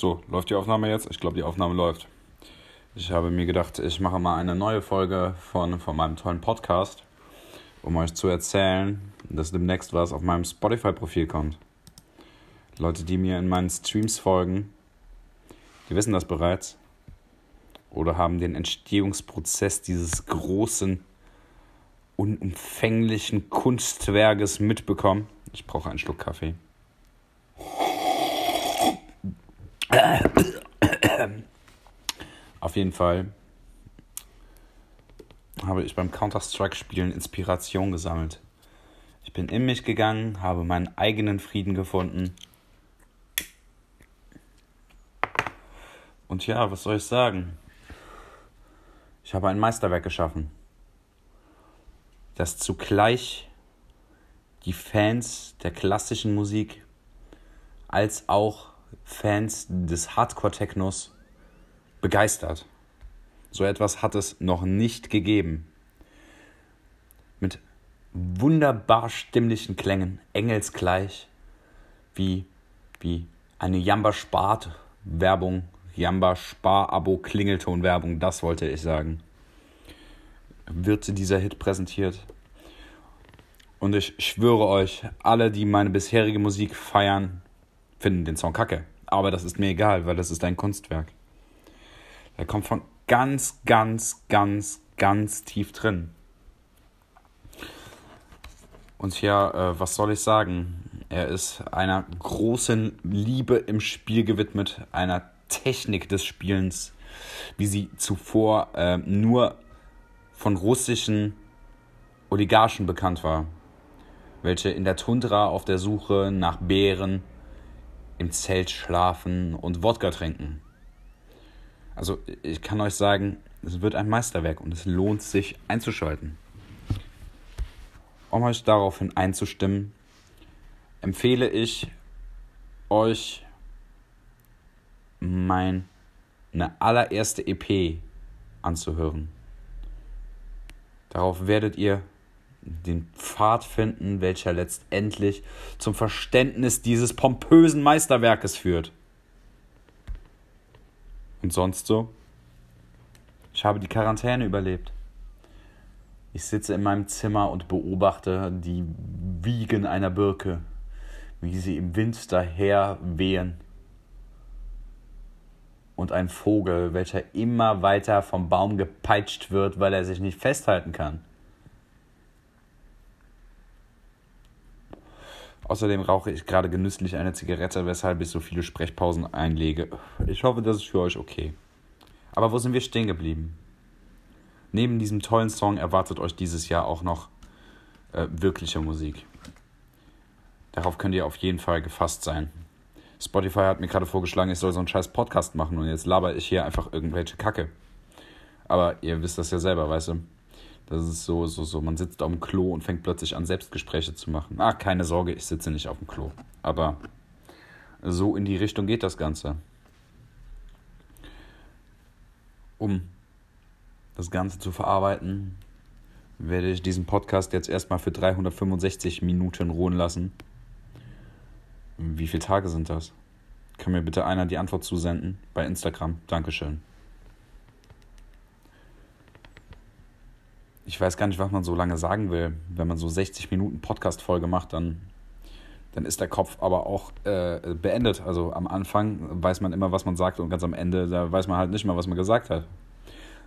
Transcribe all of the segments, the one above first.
So, läuft die Aufnahme jetzt? Ich glaube, die Aufnahme läuft. Ich habe mir gedacht, ich mache mal eine neue Folge von, von meinem tollen Podcast, um euch zu erzählen, dass demnächst was auf meinem Spotify-Profil kommt. Leute, die mir in meinen Streams folgen, die wissen das bereits oder haben den Entstehungsprozess dieses großen, unumfänglichen Kunstwerkes mitbekommen. Ich brauche einen Schluck Kaffee. Auf jeden Fall habe ich beim Counter-Strike-Spielen Inspiration gesammelt. Ich bin in mich gegangen, habe meinen eigenen Frieden gefunden. Und ja, was soll ich sagen? Ich habe ein Meisterwerk geschaffen, das zugleich die Fans der klassischen Musik als auch Fans des Hardcore-Technos begeistert. So etwas hat es noch nicht gegeben. Mit wunderbar stimmlichen Klängen, engelsgleich, wie, wie eine Jamba Spart Werbung, Jamba Spar Abo Klingelton Werbung, das wollte ich sagen. Wird dieser Hit präsentiert. Und ich schwöre euch, alle, die meine bisherige Musik feiern, finden den Song kacke. Aber das ist mir egal, weil das ist ein Kunstwerk. Er kommt von ganz, ganz, ganz, ganz tief drin. Und ja, äh, was soll ich sagen? Er ist einer großen Liebe im Spiel gewidmet, einer Technik des Spielens, wie sie zuvor äh, nur von russischen Oligarchen bekannt war, welche in der Tundra auf der Suche nach Bären im Zelt schlafen und Wodka trinken. Also ich kann euch sagen, es wird ein Meisterwerk und es lohnt sich einzuschalten. Um euch daraufhin einzustimmen, empfehle ich euch meine allererste EP anzuhören. Darauf werdet ihr den Pfad finden, welcher letztendlich zum Verständnis dieses pompösen Meisterwerkes führt. Und sonst so? Ich habe die Quarantäne überlebt. Ich sitze in meinem Zimmer und beobachte die Wiegen einer Birke, wie sie im Wind daher wehen. Und ein Vogel, welcher immer weiter vom Baum gepeitscht wird, weil er sich nicht festhalten kann. Außerdem rauche ich gerade genüsslich eine Zigarette, weshalb ich so viele Sprechpausen einlege. Ich hoffe, das ist für euch okay. Aber wo sind wir stehen geblieben? Neben diesem tollen Song erwartet euch dieses Jahr auch noch äh, wirkliche Musik. Darauf könnt ihr auf jeden Fall gefasst sein. Spotify hat mir gerade vorgeschlagen, ich soll so einen scheiß Podcast machen und jetzt laber ich hier einfach irgendwelche Kacke. Aber ihr wisst das ja selber, weißt du? Das ist so, so, so. Man sitzt auf dem Klo und fängt plötzlich an, Selbstgespräche zu machen. Ah, keine Sorge, ich sitze nicht auf dem Klo. Aber so in die Richtung geht das Ganze. Um das Ganze zu verarbeiten, werde ich diesen Podcast jetzt erstmal für 365 Minuten ruhen lassen. Wie viele Tage sind das? Kann mir bitte einer die Antwort zusenden bei Instagram? Dankeschön. Ich weiß gar nicht, was man so lange sagen will. Wenn man so 60 Minuten Podcast-Folge macht, dann, dann ist der Kopf aber auch äh, beendet. Also am Anfang weiß man immer, was man sagt und ganz am Ende, da weiß man halt nicht mehr, was man gesagt hat.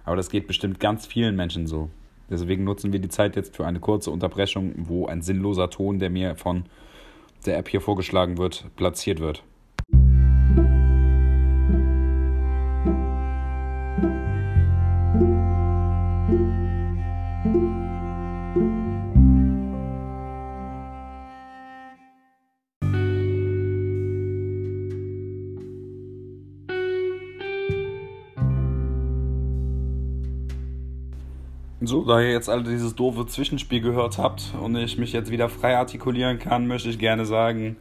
Aber das geht bestimmt ganz vielen Menschen so. Deswegen nutzen wir die Zeit jetzt für eine kurze Unterbrechung, wo ein sinnloser Ton, der mir von der App hier vorgeschlagen wird, platziert wird. So, da ihr jetzt alle dieses doofe Zwischenspiel gehört habt und ich mich jetzt wieder frei artikulieren kann, möchte ich gerne sagen,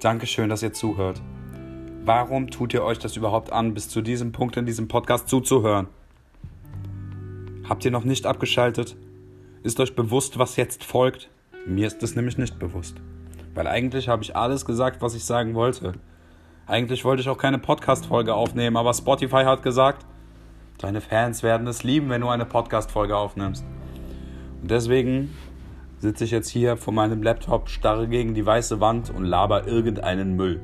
Dankeschön, dass ihr zuhört. Warum tut ihr euch das überhaupt an, bis zu diesem Punkt in diesem Podcast zuzuhören? Habt ihr noch nicht abgeschaltet? Ist euch bewusst, was jetzt folgt? Mir ist es nämlich nicht bewusst. Weil eigentlich habe ich alles gesagt, was ich sagen wollte. Eigentlich wollte ich auch keine Podcast-Folge aufnehmen, aber Spotify hat gesagt, deine Fans werden es lieben, wenn du eine Podcast-Folge aufnimmst. Und deswegen sitze ich jetzt hier vor meinem Laptop, starre gegen die weiße Wand und laber irgendeinen Müll.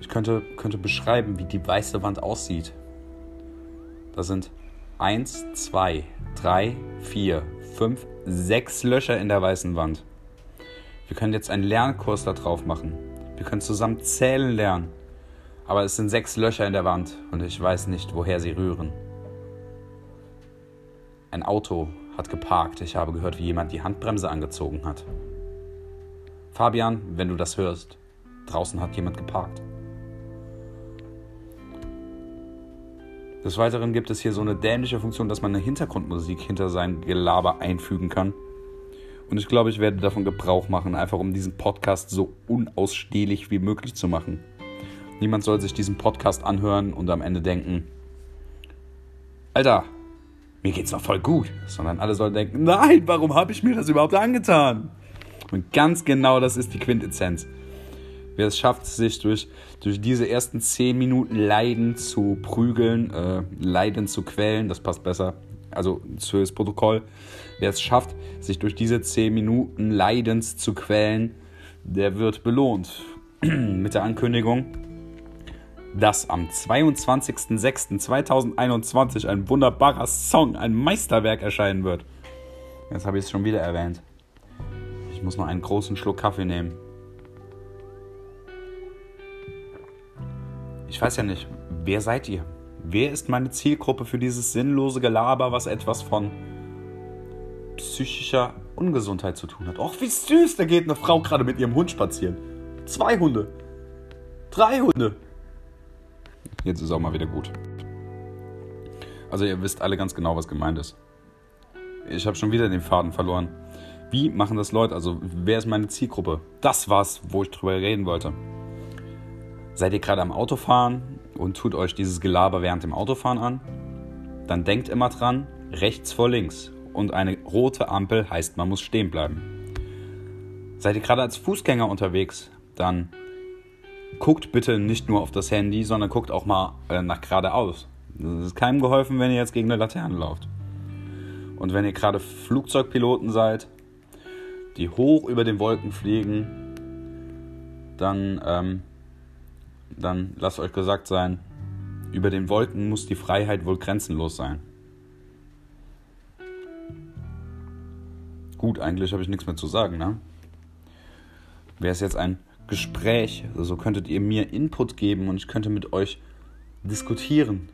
Ich könnte, könnte beschreiben, wie die weiße Wand aussieht. Da sind 1, 2, 3, 4, 5, 6 Löcher in der weißen Wand. Wir können jetzt einen Lernkurs da drauf machen. Wir können zusammen zählen lernen. Aber es sind sechs Löcher in der Wand und ich weiß nicht, woher sie rühren. Ein Auto hat geparkt. Ich habe gehört, wie jemand die Handbremse angezogen hat. Fabian, wenn du das hörst, draußen hat jemand geparkt. Des Weiteren gibt es hier so eine dämliche Funktion, dass man eine Hintergrundmusik hinter sein Gelaber einfügen kann. Und ich glaube, ich werde davon Gebrauch machen, einfach um diesen Podcast so unausstehlich wie möglich zu machen. Niemand soll sich diesen Podcast anhören und am Ende denken, Alter, mir geht's doch voll gut. Sondern alle sollen denken, nein, warum habe ich mir das überhaupt angetan? Und ganz genau das ist die Quintessenz. Wer es schafft, sich durch, durch diese ersten 10 Minuten Leiden zu prügeln, äh, Leiden zu quälen, das passt besser, also fürs Protokoll, wer es schafft, sich durch diese 10 Minuten Leidens zu quälen, der wird belohnt. Mit der Ankündigung, dass am 22.06.2021 ein wunderbarer Song, ein Meisterwerk erscheinen wird. Jetzt habe ich es schon wieder erwähnt. Ich muss noch einen großen Schluck Kaffee nehmen. Ich weiß ja nicht, wer seid ihr? Wer ist meine Zielgruppe für dieses sinnlose Gelaber, was etwas von psychischer Ungesundheit zu tun hat? Och, wie süß, da geht eine Frau gerade mit ihrem Hund spazieren. Zwei Hunde. Drei Hunde. Jetzt ist auch mal wieder gut. Also ihr wisst alle ganz genau, was gemeint ist. Ich habe schon wieder den Faden verloren. Wie machen das Leute? Also wer ist meine Zielgruppe? Das war's, wo ich drüber reden wollte. Seid ihr gerade am Autofahren und tut euch dieses Gelaber während dem Autofahren an? Dann denkt immer dran, rechts vor links. Und eine rote Ampel heißt, man muss stehen bleiben. Seid ihr gerade als Fußgänger unterwegs? Dann guckt bitte nicht nur auf das Handy, sondern guckt auch mal äh, nach geradeaus. Das ist keinem geholfen, wenn ihr jetzt gegen eine Laterne lauft. Und wenn ihr gerade Flugzeugpiloten seid, die hoch über den Wolken fliegen, dann ähm, dann lasst euch gesagt sein, über den Wolken muss die Freiheit wohl grenzenlos sein. Gut, eigentlich habe ich nichts mehr zu sagen, ne? Wäre es jetzt ein Gespräch, so also könntet ihr mir Input geben und ich könnte mit euch diskutieren.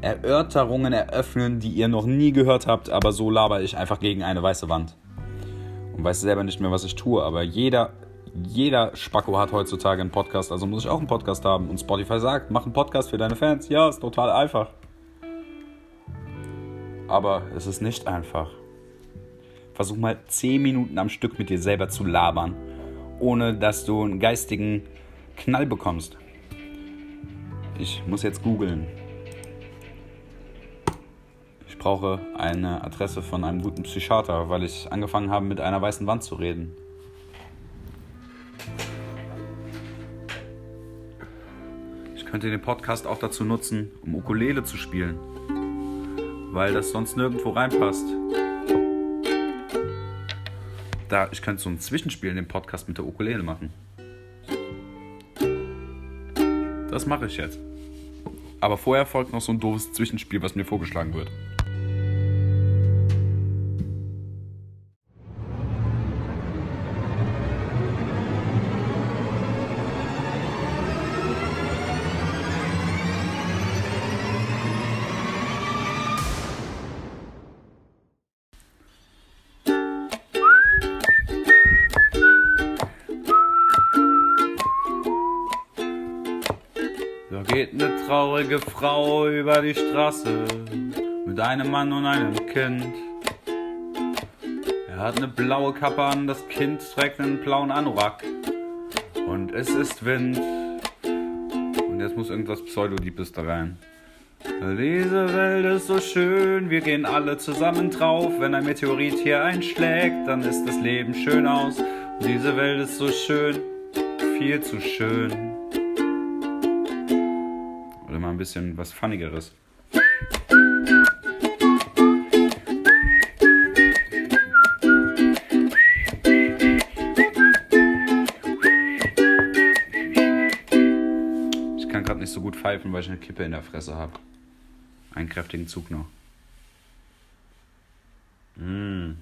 Erörterungen eröffnen, die ihr noch nie gehört habt, aber so laber ich einfach gegen eine weiße Wand. Und weiß selber nicht mehr, was ich tue, aber jeder jeder Spacko hat heutzutage einen Podcast, also muss ich auch einen Podcast haben. Und Spotify sagt, mach einen Podcast für deine Fans. Ja, ist total einfach. Aber es ist nicht einfach. Versuch mal 10 Minuten am Stück mit dir selber zu labern, ohne dass du einen geistigen Knall bekommst. Ich muss jetzt googeln. Ich brauche eine Adresse von einem guten Psychiater, weil ich angefangen habe, mit einer weißen Wand zu reden. könnt ihr den Podcast auch dazu nutzen, um Ukulele zu spielen. Weil das sonst nirgendwo reinpasst. Da, ich könnte so ein Zwischenspiel in dem Podcast mit der Ukulele machen. Das mache ich jetzt. Aber vorher folgt noch so ein doofes Zwischenspiel, was mir vorgeschlagen wird. Geht eine traurige Frau über die Straße mit einem Mann und einem Kind. Er hat eine blaue Kappe an, das Kind trägt einen blauen Anorak. Und es ist Wind. Und jetzt muss irgendwas Pseudodiebes da rein. Diese Welt ist so schön, wir gehen alle zusammen drauf. Wenn ein Meteorit hier einschlägt, dann ist das Leben schön aus. Und diese Welt ist so schön, viel zu schön. Oder mal ein bisschen was Funnigeres. Ich kann gerade nicht so gut pfeifen, weil ich eine Kippe in der Fresse habe. Einen kräftigen Zug noch. Mm.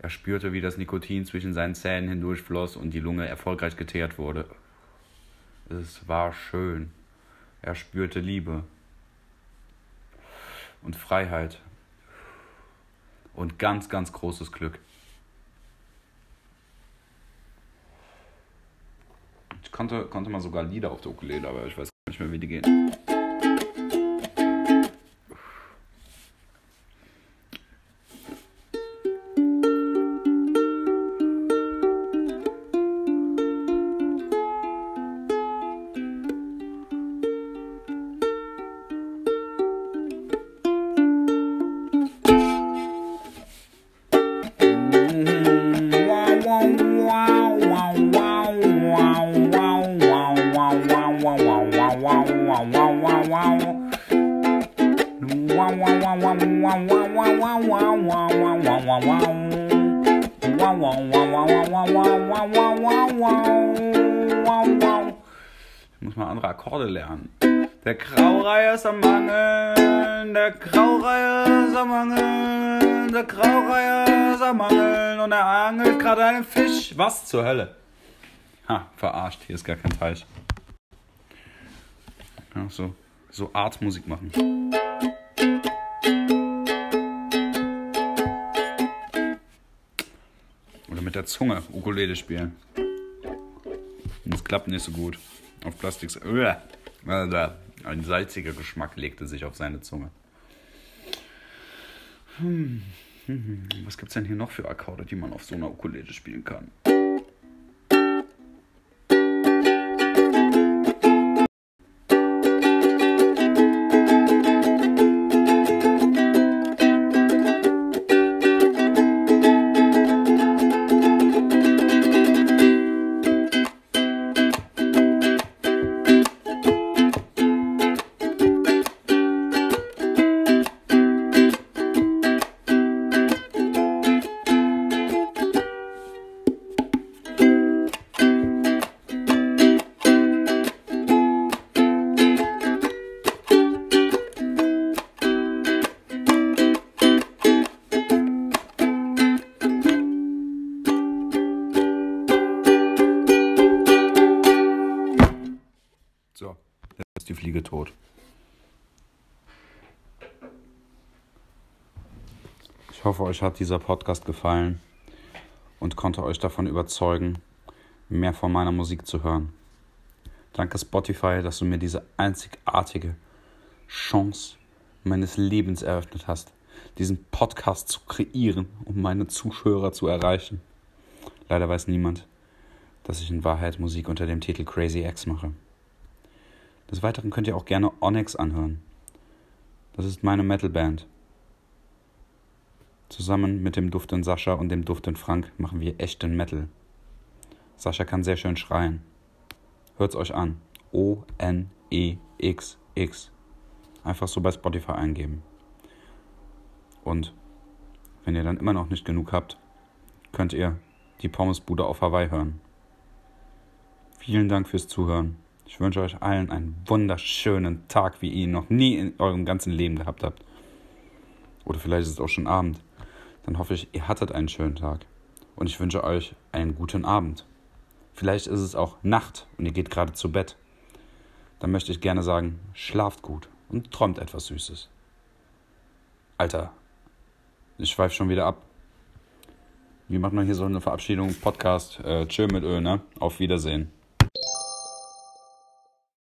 Er spürte, wie das Nikotin zwischen seinen Zähnen hindurchfloss und die Lunge erfolgreich geteert wurde. Es war schön. Er spürte Liebe und Freiheit und ganz, ganz großes Glück. Ich konnte, konnte mal sogar Lieder auf der Ukulele, aber ich weiß nicht mehr, wie die gehen. Ich muss mal andere Akkorde lernen. Der Graureiher ist am Mangeln, der Graureiher ist am Mangeln, der Graureiher ist am Mangeln und er angelt gerade einen Fisch. Was zur Hölle? Ha, verarscht, hier ist gar kein Teich. Ja, so, so Art-Musik machen. Oder mit der Zunge Ukulele spielen. Das klappt nicht so gut. Auf Plastik. Ein salziger Geschmack legte sich auf seine Zunge. Hm. Was gibt's denn hier noch für Akkorde, die man auf so einer Ukulele spielen kann? Hoffe, euch hat dieser Podcast gefallen und konnte euch davon überzeugen, mehr von meiner Musik zu hören. Danke Spotify, dass du mir diese einzigartige Chance meines Lebens eröffnet hast, diesen Podcast zu kreieren, um meine Zuschauer zu erreichen. Leider weiß niemand, dass ich in Wahrheit Musik unter dem Titel Crazy X mache. Des Weiteren könnt ihr auch gerne Onyx anhören. Das ist meine Metalband. Zusammen mit dem Duften Sascha und dem Duften Frank machen wir echten Metal. Sascha kann sehr schön schreien. Hört's euch an. O-N-E-X-X. Einfach so bei Spotify eingeben. Und wenn ihr dann immer noch nicht genug habt, könnt ihr die Pommesbude auf Hawaii hören. Vielen Dank fürs Zuhören. Ich wünsche euch allen einen wunderschönen Tag, wie ihr ihn noch nie in eurem ganzen Leben gehabt habt. Oder vielleicht ist es auch schon Abend. Dann hoffe ich, ihr hattet einen schönen Tag. Und ich wünsche euch einen guten Abend. Vielleicht ist es auch Nacht und ihr geht gerade zu Bett. Dann möchte ich gerne sagen, schlaft gut und träumt etwas Süßes. Alter, ich schweife schon wieder ab. Wie macht man hier so eine Verabschiedung? Podcast, äh, chill mit Öl, ne? Auf Wiedersehen.